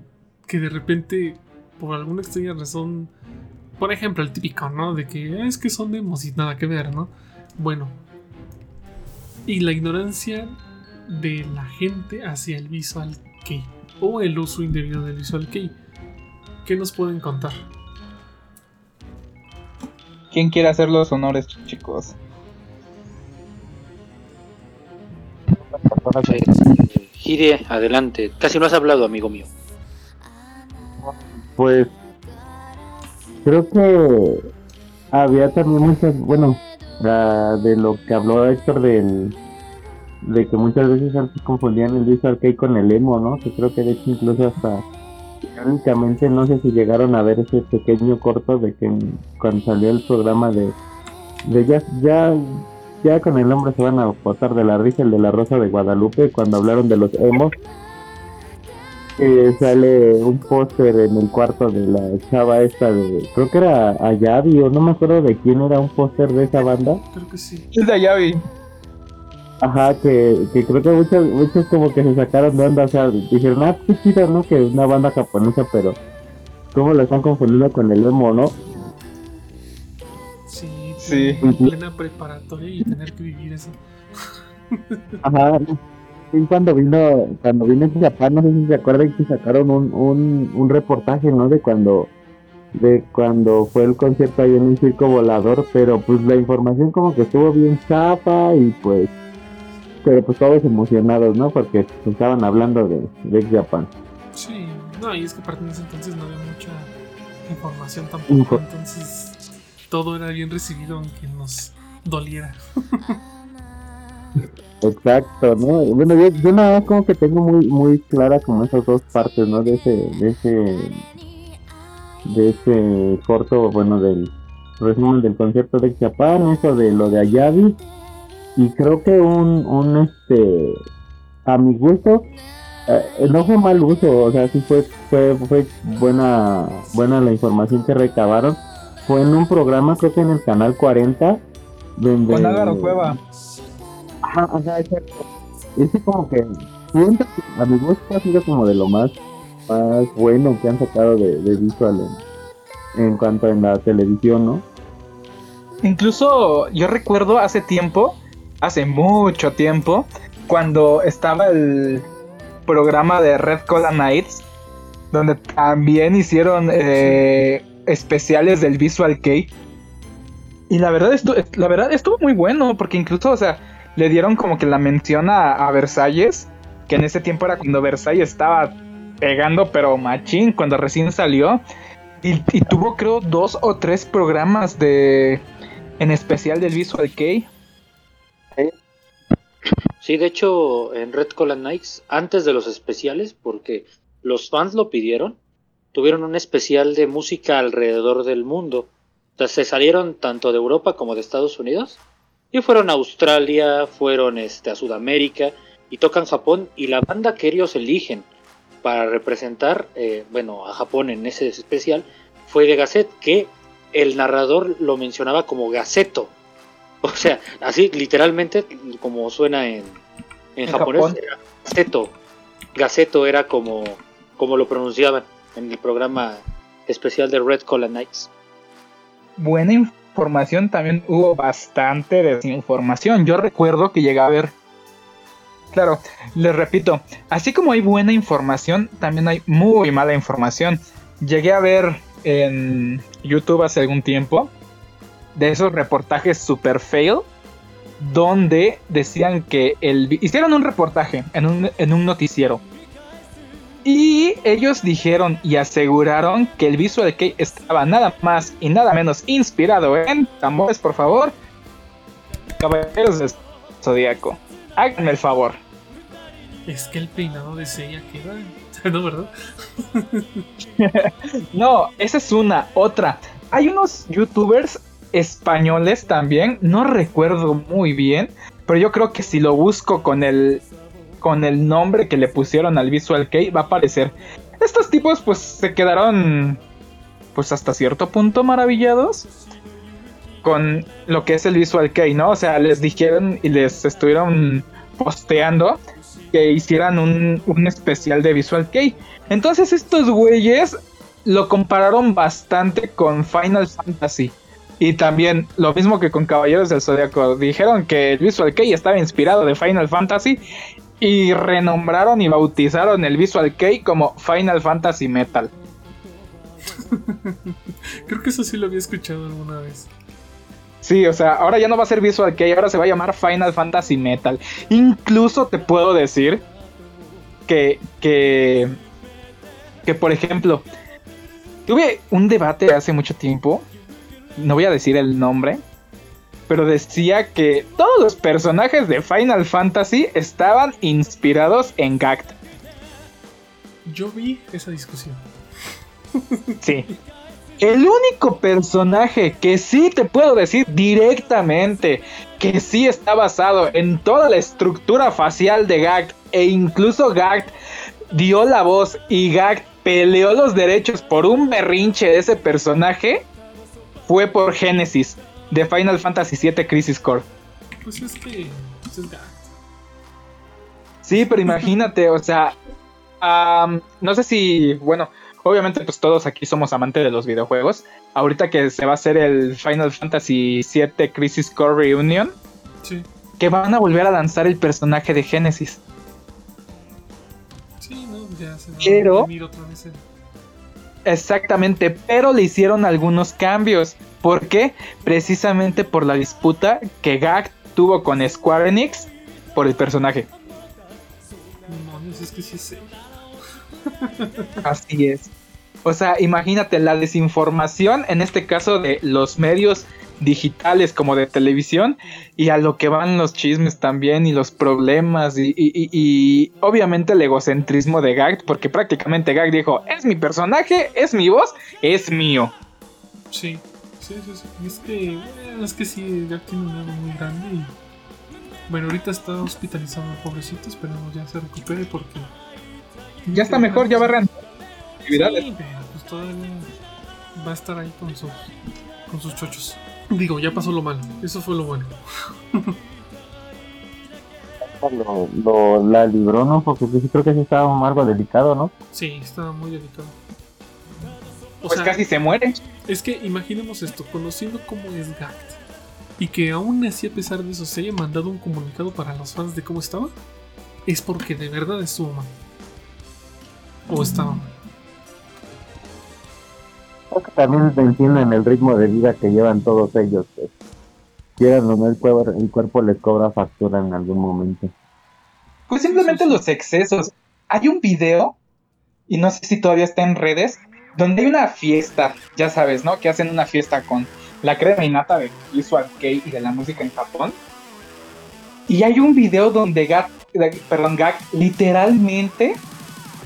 que de repente, por alguna extraña razón, por ejemplo, el típico, ¿no? De que "Ah, es que son demos y nada que ver, ¿no? Bueno. Y la ignorancia de la gente hacia el Visual Kei o el uso indebido del Visual Kei. ¿Qué nos pueden contar? ¿Quién quiere hacer los honores, chicos? Gire, adelante. Casi no has hablado, amigo mío. Pues creo que había también muchas, bueno, la- de lo que habló Héctor del de que muchas veces antes confundían el Visual Kei con el emo, ¿no? Que creo que de hecho incluso hasta irónicamente no sé si llegaron a ver ese pequeño corto de que cuando salió el programa de de ya ya ya con el nombre se van a botar de la risa el de la Rosa de Guadalupe cuando hablaron de los emos que sale un póster en el cuarto de la chava esta de creo que era Ayabi o no me acuerdo de quién era un póster de esa banda Creo que sí. Es de Ayabi. Ajá, que, que creo que muchos, muchos como que se sacaron de onda, o sea, dijeron, ah, qué chido, ¿no? Que es una banda japonesa, pero ¿cómo la están confundiendo con el emo, no? Sí, Sí. en plena preparatoria y tener que vivir eso. Ajá, y cuando vino, cuando vino en Japón, no sé si se acuerdan que sacaron un, un, un reportaje, ¿no? De cuando, de cuando fue el concierto ahí en un circo volador, pero pues la información como que estuvo bien chafa y pues, pero pues todos emocionados, ¿no? Porque estaban hablando de, de Ex Japan. Sí, no, y es que aparte en ese entonces no había mucha información tampoco, Info. entonces todo era bien recibido aunque nos doliera. Exacto, ¿no? Bueno, yo, yo nada más como que tengo muy muy clara como esas dos partes, ¿no? De ese, de ese, de ese corto, bueno, del resumen del concierto de Japan, eso de lo de Ayabi, y creo que un, un este, a mi gusto, eh, no fue mal uso, o sea, sí fue, fue, fue buena, buena la información que recabaron, fue en un programa, creo que en el canal 40, donde... Con Álvaro Cueva. Ajá, ajá, exacto. Ese como que siento que a mi gusto ha sido como de lo más, más bueno que han sacado de, de visual en, en cuanto en la televisión, ¿no? Incluso yo recuerdo hace tiempo, hace mucho tiempo, cuando estaba el programa de Red Cola Nights, donde también hicieron eh, especiales del Visual Kei. Y la verdad, la verdad estuvo muy bueno, porque incluso, o sea, le dieron como que la mención a, Versalles, que en ese tiempo era cuando Versalles estaba pegando, pero machín, cuando recién salió. Y, y tuvo creo dos o tres programas de en especial del Visual Kei. Sí, de hecho, en Red Cola Nights, antes de los especiales, porque los fans lo pidieron, tuvieron un especial de música alrededor del mundo. Sea, se salieron tanto de Europa como de Estados Unidos. Y fueron a Australia, fueron este, a Sudamérica y tocan Japón. Y la banda que ellos eligen para representar, eh, bueno, a Japón en ese especial, fue de Gazette, que el narrador lo mencionaba como Gaceto. O sea, así literalmente como suena en, en, En japonés, Japón. era Gaceto. Gaceto era como, como lo pronunciaban en el programa especial de Red Cola Nights. Buena información, también hubo bastante desinformación. Yo recuerdo que llegué a ver. Claro, les repito, así como hay buena información, también hay muy mala información. Llegué a ver en YouTube hace algún tiempo de esos reportajes super fail donde decían que el hicieron un reportaje en un, en un noticiero y ellos dijeron y aseguraron que el Visual Kei estaba nada más y nada menos inspirado en tambores, por favor. Caballeros del Zodíaco. Háganme el favor. Es que el peinado de Seiya queda. no, ¿verdad? No, esa es una. Otra. Hay unos youtubers españoles también. No recuerdo muy bien. Pero yo creo que si lo busco con el. Con el nombre que le pusieron al Visual Kei. Va a aparecer. Estos tipos pues se quedaron. Pues hasta cierto punto maravillados. Con lo que es el Visual Kei, ¿no? O sea, les dijeron y les estuvieron posteando que hicieran un, un especial de Visual Kei. Entonces estos güeyes lo compararon bastante con Final Fantasy. Y también lo mismo que con Caballeros del Zodiaco. Dijeron que el Visual Kei estaba inspirado de Final Fantasy. y renombraron y bautizaron el Visual Kei como Final Fantasy Metal. Creo que eso sí lo había escuchado alguna vez. Sí, o sea, ahora ya no va a ser Visual Kei, ahora se va a llamar Final Fantasy Metal. Incluso te puedo decir que, que, que por ejemplo, tuve un debate hace mucho tiempo, no voy a decir el nombre, pero decía que todos los personajes de Final Fantasy estaban inspirados en Gact. Yo vi esa discusión. Sí. El único personaje que sí te puedo decir directamente que sí está basado en toda la estructura facial de Gact e incluso Gact dio la voz y Gact peleó los derechos por un berrinche de ese personaje fue por Genesis de Final Fantasy VII Crisis Core. Pues es que pues es. Sí, pero imagínate, o sea, no sé si, bueno, obviamente pues todos aquí somos amantes de los videojuegos. Ahorita que se va a hacer el Final Fantasy VII Crisis Core Reunion, Sí, que van a volver a lanzar el personaje de Genesis. sí, no, ya se va Pero- a otra vez el- Exactamente, pero le hicieron algunos cambios. ¿Por qué? Precisamente por la disputa que Gag tuvo con Square Enix por el personaje. Demonios, es que sí sé. Así es. O sea, imagínate la desinformación, en este caso de los medios digitales como de televisión, y a lo que van los chismes también, y los problemas, y, y- y- y obviamente el egocentrismo de Gag, porque prácticamente Gag dijo, es mi personaje, es mi voz, es mío. Sí, sí, sí, es que, bueno, es que sí, Gact tiene un ego muy grande y. Bueno, ahorita está hospitalizado pobrecito, esperemos ya se recupere porque. Ya está mejor, ya va a actividades. Sí, pero pues todavía va a estar ahí con sus, con sus chochos. Digo, ya pasó lo malo, eso fue lo bueno. Lo, lo- la libró, ¿no? Porque sí creo que sí estaba un algo delicado, ¿no? Sí, estaba muy delicado. O Pues sea, casi se muere. es que imaginemos esto, conociendo cómo es Gact y que aún así a pesar de eso se haya mandado un comunicado para los fans de cómo estaba, es porque de verdad estuvo mal. O estaba mal. Creo que también entienden el ritmo de vida que llevan todos ellos. Pues. Quieran o no, el cuerpo, el cuerpo les cobra factura en algún momento. Pues simplemente los excesos. Hay un video, y no sé si todavía está en redes, donde hay una fiesta, ya sabes, ¿no? Que hacen una fiesta con la crema innata de Visual Kei y de la música en Japón. Y hay un video donde Gak, perdón, Gak literalmente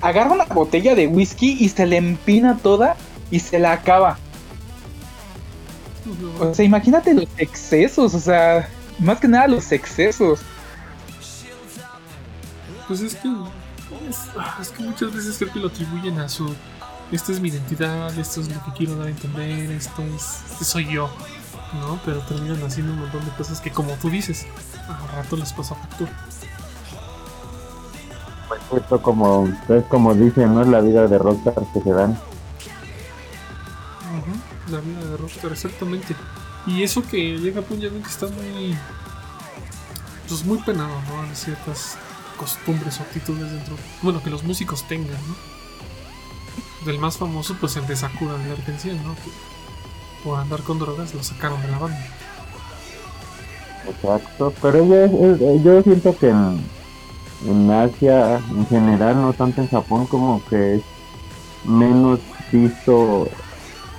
agarra una botella de whisky y se le empina toda y se la acaba. O sea, imagínate los excesos, o sea, más que nada los excesos. Pues es que, es, es que muchas veces creo que lo atribuyen a su. Esta es mi identidad, esto es lo que quiero dar a entender, esto es. Este soy yo. ¿No? Pero terminan haciendo un montón de cosas que, como tú dices, a rato les pasa factura. Pues esto como, es como dicen, ¿no? Es la vida de rockstar que se dan. La vida de Rockstar, exactamente. Y eso que llega que está muy. Pues muy penado, ¿no? Hay ciertas costumbres o actitudes dentro. Bueno, que los músicos tengan, ¿no? Del más famoso, pues el de Sakura de Argentina, ¿no? Que por andar con drogas lo sacaron de la banda. Exacto, pero yo, yo- yo siento que en, en Asia en general, no tanto en Japón, como que es menos visto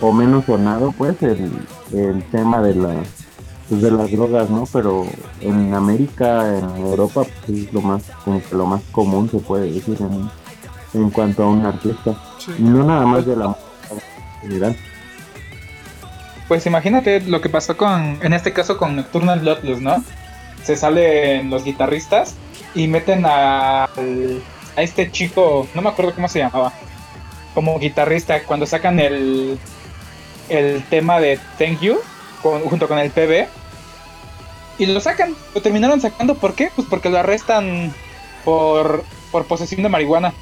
o menos sonado, pues, el, el tema de la pues, de las drogas, ¿no? Pero en América, en Europa, pues, es lo más, como que lo más común se puede decir en, en cuanto a un artista. Sí. No nada más de la general. Pues imagínate lo que pasó con, en este caso con Nocturnal Bloodlust, ¿no? Se salen los guitarristas y meten a, a este chico, no me acuerdo cómo se llamaba, como guitarrista, cuando sacan el, el tema de Thank You, junto con el PB, y lo sacan, lo terminaron sacando, ¿por qué? Pues porque lo arrestan por, por posesión de marihuana.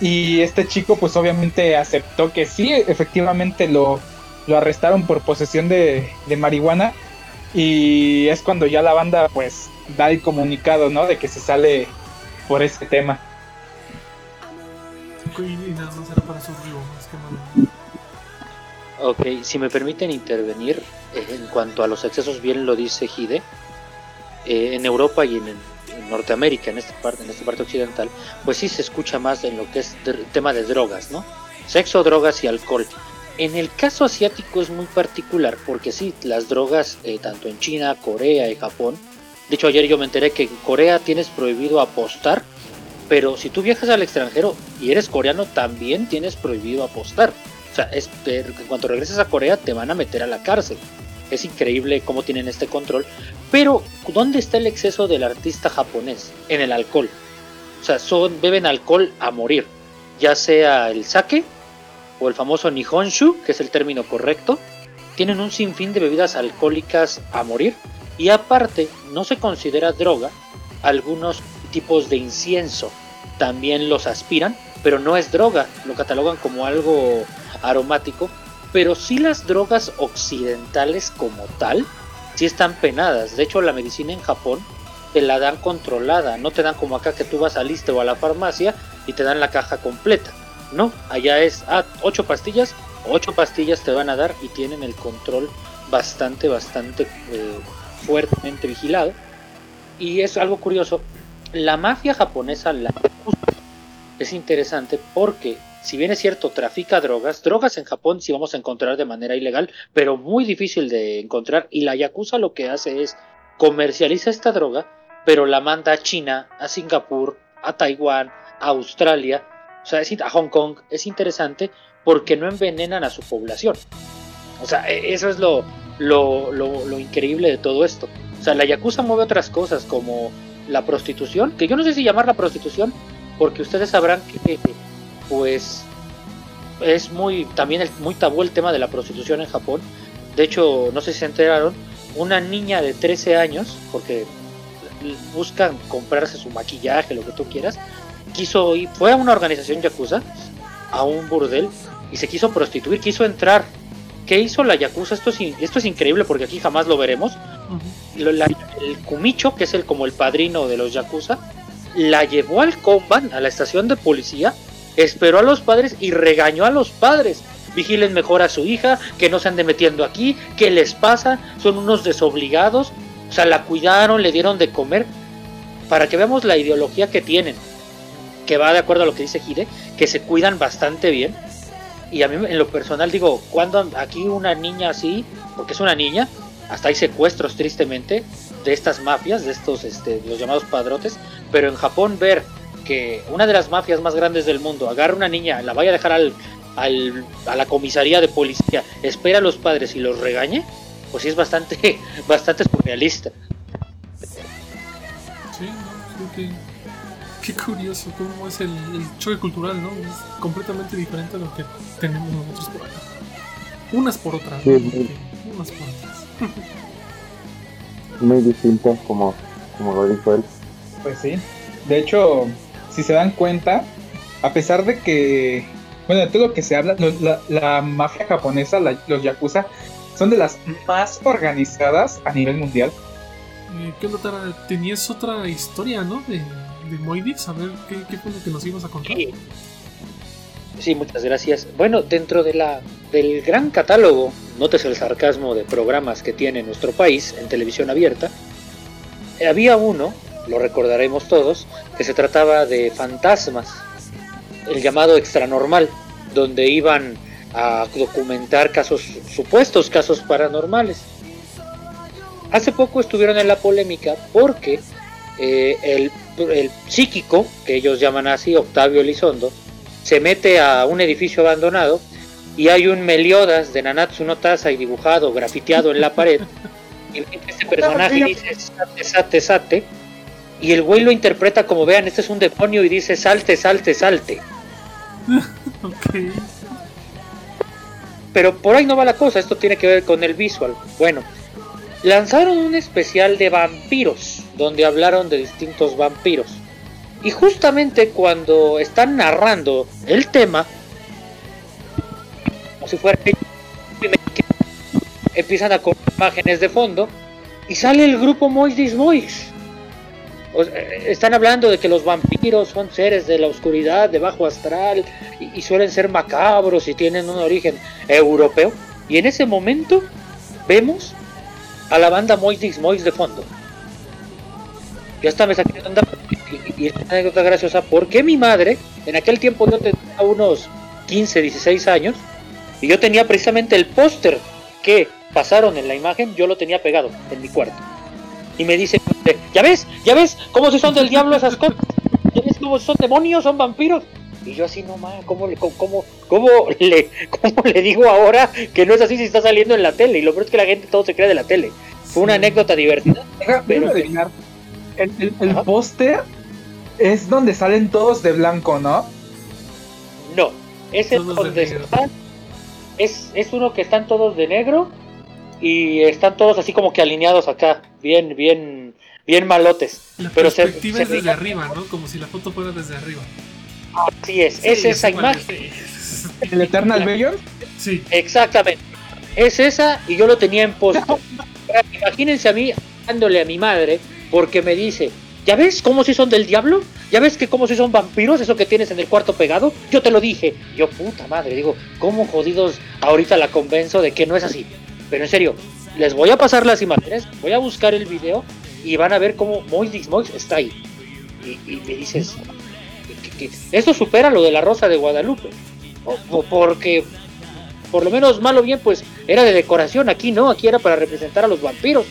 Y este chico pues obviamente aceptó que sí, efectivamente lo, lo arrestaron por posesión de, de marihuana y es cuando ya la banda pues da el comunicado, ¿no? De que se sale por este tema. Y nada más era para su que nada. Ok, si me permiten intervenir eh, en cuanto a los excesos, bien lo dice Hide, eh, en Europa y en, Norteamérica, en esta parte, en esta parte occidental, pues sí se escucha más en lo que es tema de drogas, ¿no? Sexo, drogas y alcohol. En el caso asiático es muy particular porque sí, las drogas, eh, tanto en China, Corea y Japón, de hecho ayer yo me enteré que en Corea tienes prohibido apostar, pero si tú viajas al extranjero y eres coreano también tienes prohibido apostar. Sea, es, en cuanto regreses a Corea te van a meter a la cárcel. Es increíble cómo tienen este control. Pero, ¿dónde está el exceso del artista japonés? En el alcohol. O sea, son, beben alcohol a morir. Ya sea el sake o el famoso Nihonshu, que es el término correcto. Tienen un sinfín de bebidas alcohólicas a morir. Y aparte, no se considera droga algunos tipos de incienso. También los aspiran, pero no es droga. Lo catalogan como algo aromático. Pero sí las drogas occidentales como tal, sí están penadas. De hecho, la medicina en Japón te la dan controlada. No te dan como acá que tú vas al Iste o a la farmacia y te dan la caja completa. No, allá es, ah, 8 pastillas, 8 pastillas te van a dar y tienen el control bastante, bastante eh, fuertemente vigilado. Y es algo curioso, la mafia japonesa, la es interesante porque si bien es cierto, trafica drogas, drogas en Japón sí vamos a encontrar de manera ilegal, pero muy difícil de encontrar. Y la Yakuza lo que hace es comercializa esta droga, pero la manda a China, a Singapur, a Taiwán, a Australia, o sea, a Hong Kong. Es interesante porque no envenenan a su población. O sea, e, eso es lo, lo, lo, increíble de todo esto. O sea, la Yakuza mueve otras cosas como la prostitución, que yo no sé si llamarla prostitución, porque ustedes sabrán que pues es muy también el, muy tabú el tema de la prostitución en Japón. De hecho, no sé si se enteraron, una niña de 13 años, porque buscan comprarse su maquillaje, lo que tú quieras, quiso ir, fue a una organización yakuza, a un burdel, y se quiso prostituir, quiso entrar. ¿Qué hizo la yakuza? Esto es, esto es increíble porque aquí jamás lo veremos. Uh -huh. la, el kumicho, que es el como el padrino de los yakuza, la llevó al Konban, a la estación de policía, esperó a los padres y regañó a los padres. Vigilen mejor a su hija, que no se ande metiendo aquí, ¿qué les pasa? Son unos desobligados. O sea, la cuidaron, le dieron de comer. Para que veamos la ideología que tienen, que va de acuerdo a lo que dice Hide, que se cuidan bastante bien. Y a mí en lo personal digo, cuando aquí una niña así, porque es una niña, hasta hay secuestros tristemente de estas mafias, de estos, este, los llamados padrotes, pero en Japón ver que una de las mafias más grandes del mundo agarra una niña, la vaya a dejar al, al, a la comisaría de policía, espera a los padres y los regañe, pues sí es bastante, bastante surrealista. Sí, no, creo que qué curioso cómo es el, el, choque cultural, ¿no? Es completamente diferente a lo que tenemos nosotros por acá. Unas por otras, sí, ¿no? muy, unas por otras. muy distinto como, como lo dijo él. Pues sí. De hecho, si se dan cuenta, a pesar de que, bueno, de todo lo que se habla, la, la mafia japonesa, la, los yakuza, son de las más organizadas a nivel mundial. Eh, ¿Qué onda, Tara? Tenías otra historia, ¿no? De, de Moidix, a ver ¿qué, qué fue lo que nos ibas a contar. Sí. sí, muchas gracias. Bueno, dentro de la, del gran catálogo, notes el sarcasmo de programas que tiene nuestro país en televisión abierta, había uno lo recordaremos todos, que se trataba de fantasmas, el llamado extranormal, donde iban a documentar casos, supuestos casos paranormales. Hace poco estuvieron en la polémica porque eh, el, el, psíquico, que ellos llaman así, Octavio Elizondo, se mete a un edificio abandonado y hay un Meliodas de Nanatsu no Taza y dibujado, grafiteado en la pared. Y este personaje dice sate, sate, sate, y el güey lo interpreta como vean, este es un demonio y dice salte, salte, salte. Pero por ahí no va la cosa, esto tiene que ver con el visual. Bueno, lanzaron un especial de vampiros, donde hablaron de distintos vampiros. Y justamente cuando están narrando el tema, si fuera empiezan a con imágenes de fondo y sale el grupo Moisdis Boys o sea, están hablando de que los vampiros son seres de la oscuridad, de bajo astral, y, suelen ser macabros y tienen un origen europeo. Y en ese momento vemos a la banda Mois Dix Mois de fondo. Ya está, me saqué de. Y, y es una anécdota graciosa porque mi madre, en aquel tiempo yo tenía unos 15, 16 años, y yo tenía precisamente el póster que pasaron en la imagen, yo lo tenía pegado en mi cuarto. Y me dice, ¿ya ves? ¿Ya ves cómo si son del diablo esas cosas? ¿Ya ves cómo son demonios, son vampiros? Y yo así, no mames, ¿cómo le, cómo, cómo, cómo le, ¿cómo le digo ahora que no es así si está saliendo en la tele? Y lo peor es que la gente todo se cree de la tele. Fue una Sí. anécdota divertida. Deja- Pero déjame que- adivinar. El, el- el póster es donde salen todos de blanco, ¿no? No, ese es Todos de donde están. Es, es uno que están todos de negro y están todos así como que alineados acá, bien, bien, bien malotes. La Pero se- perspectiva se es desde veía- arriba, ¿no? Como si la foto fuera desde arriba. Así es, Sí, es esa imagen. El Eternal Beyond. Sí, Exactamente. Es esa y yo lo tenía en post. Imagínense a mí dándole a mi madre porque me dice, ¿ya ves cómo si son del diablo? ¿Ya ves que cómo si son vampiros eso que tienes en el cuarto pegado? Yo te lo dije. Yo puta madre, digo, ¿cómo jodidos ahorita la convenzo de que no es así? Pero en serio, les voy a pasar las imágenes, voy a buscar el video y van a ver cómo Mois Mois está ahí. Y, y me dices, que, esto supera lo de la Rosa de Guadalupe. O- o porque por lo menos mal o bien, pues era de decoración. Aquí no, aquí era para representar a los vampiros.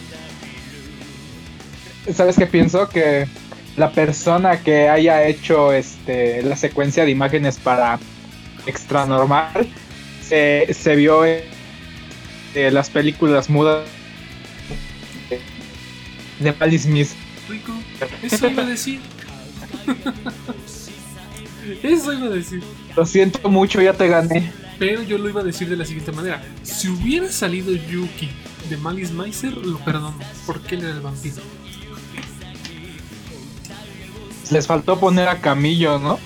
¿Sabes qué pienso? Que la persona que haya hecho este la secuencia de imágenes para Extra Normal se, se vio en, en las películas mudas de Pally Smith. rico. Eso iba a decir. Eso iba a decir. Lo siento mucho, ya te gané. Pero yo lo iba a decir de la siguiente manera. Si hubiera salido Yuki de Malice Miser, lo perdono. Porque él era el vampiro. Les faltó poner a Camillo, ¿no?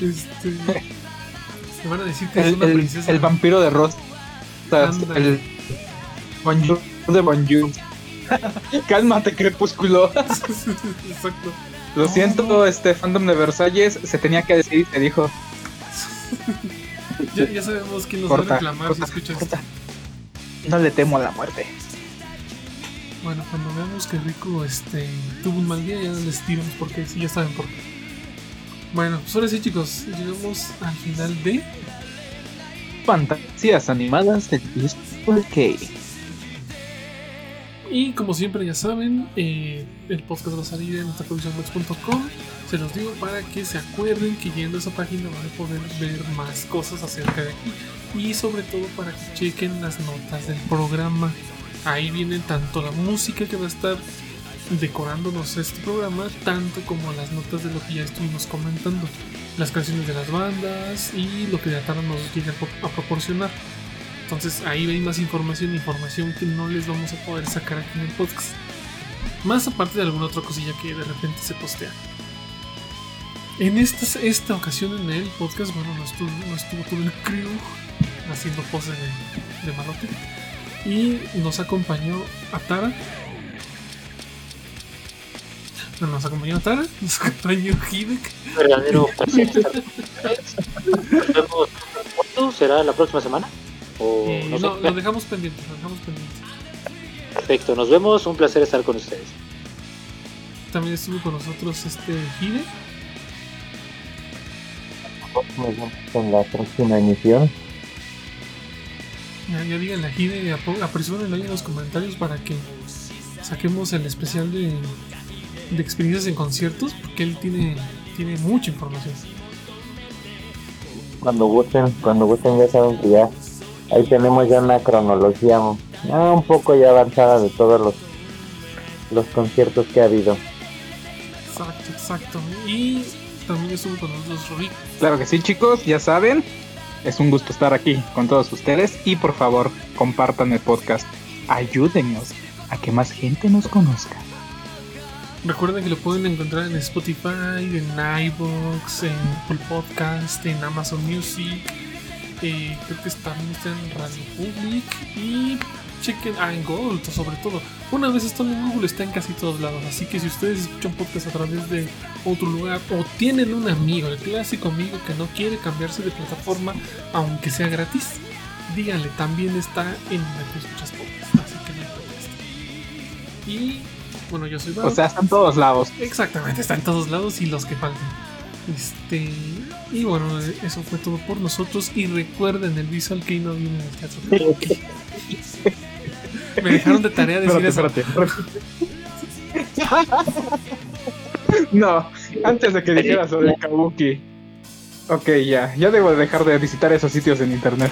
Este. Van a decir que es El, una el- princesa. el vampiro de. Ándale. El Bonjour de Bonjour. Cálmate, crepúsculo. Exacto. Lo No, siento, no. este fandom de Versalles se tenía que decir y te dijo. Ya, ya sabemos quién nos va a reclamar si corta, escucha esto. corta. No le temo a la muerte. Bueno, cuando veamos que Rico este, tuvo un mal día, ya les diremos por qué. Sí, ya saben por qué. Bueno, pues ahora sí, chicos, llegamos al final de. Fantasías animadas del Kei. Y como siempre, ya saben, eh, el podcast va a salir en nuestraproduccionbox.com. Se los digo para que se acuerden que yendo a esa página van a poder ver más cosas acerca de aquí. Y sobre todo para que chequen las notas del programa. Ahí viene tanto la música que va a estar decorándonos este programa, tanto como las notas de lo que ya estuvimos comentando. Las canciones de las bandas y lo que Atara nos llega a pro- a proporcionar. Entonces ahí ven más información, información que no les vamos a poder sacar aquí en el podcast. Más aparte de alguna otra cosilla que de repente se postea. En esta, esta ocasión en el podcast, bueno, no estuvo, no estuvo todo el crew haciendo poses de, de malote. Y nos acompañó Atara. No, nos acompañó Atara, nos acompañó Hidek. Verdadero. ¿Cuándo? ¿Será la próxima semana? O Eh, no sé. lo dejamos pendiente, lo dejamos pendiente. Perfecto, nos vemos. Un placer estar con ustedes. También estuvo con nosotros este Hide. Nos vemos en la próxima emisión. Ya, ya díganle a Hide, apo- apresúrenlo ahí en los comentarios para que saquemos el especial de, de experiencias en conciertos, porque él tiene, tiene mucha información. Cuando gusten, cuando gusten ya saben que ya ahí tenemos ya una cronología ya un poco ya avanzada de todos los los conciertos que ha habido. Exacto, exacto. Y también estuvo con nosotros Rick. Claro que sí, chicos, ya saben. Es un gusto estar aquí con todos ustedes y por favor, compartan el podcast. Ayúdennos a que más gente nos conozca. Recuerden que lo pueden encontrar en Spotify, en iVoox, en Apple Podcast, en Amazon Music. eh, creo que también está en Radio Public. Y chequen ah, en Gold sobre todo. Una vez están en Google está en casi todos lados. Así que si ustedes escuchan podcast a través de otro lugar o tienen un amigo, el clásico amigo que no quiere cambiarse de plataforma aunque sea gratis, díganle, también está en la que escuchas podcast. Así que no hay. Y bueno, yo soy Bao. O sea, están todos lados. Exactamente, está en todos lados y los que faltan. Este, y bueno, eso fue todo por nosotros. Y recuerden, el Visual Key no viene en el teatro. Me dejaron de tarea decir Espérate, eso. espérate. no, antes de que dijeras sobre Kabuki. Ok, ya, ya debo de dejar de visitar esos sitios en internet.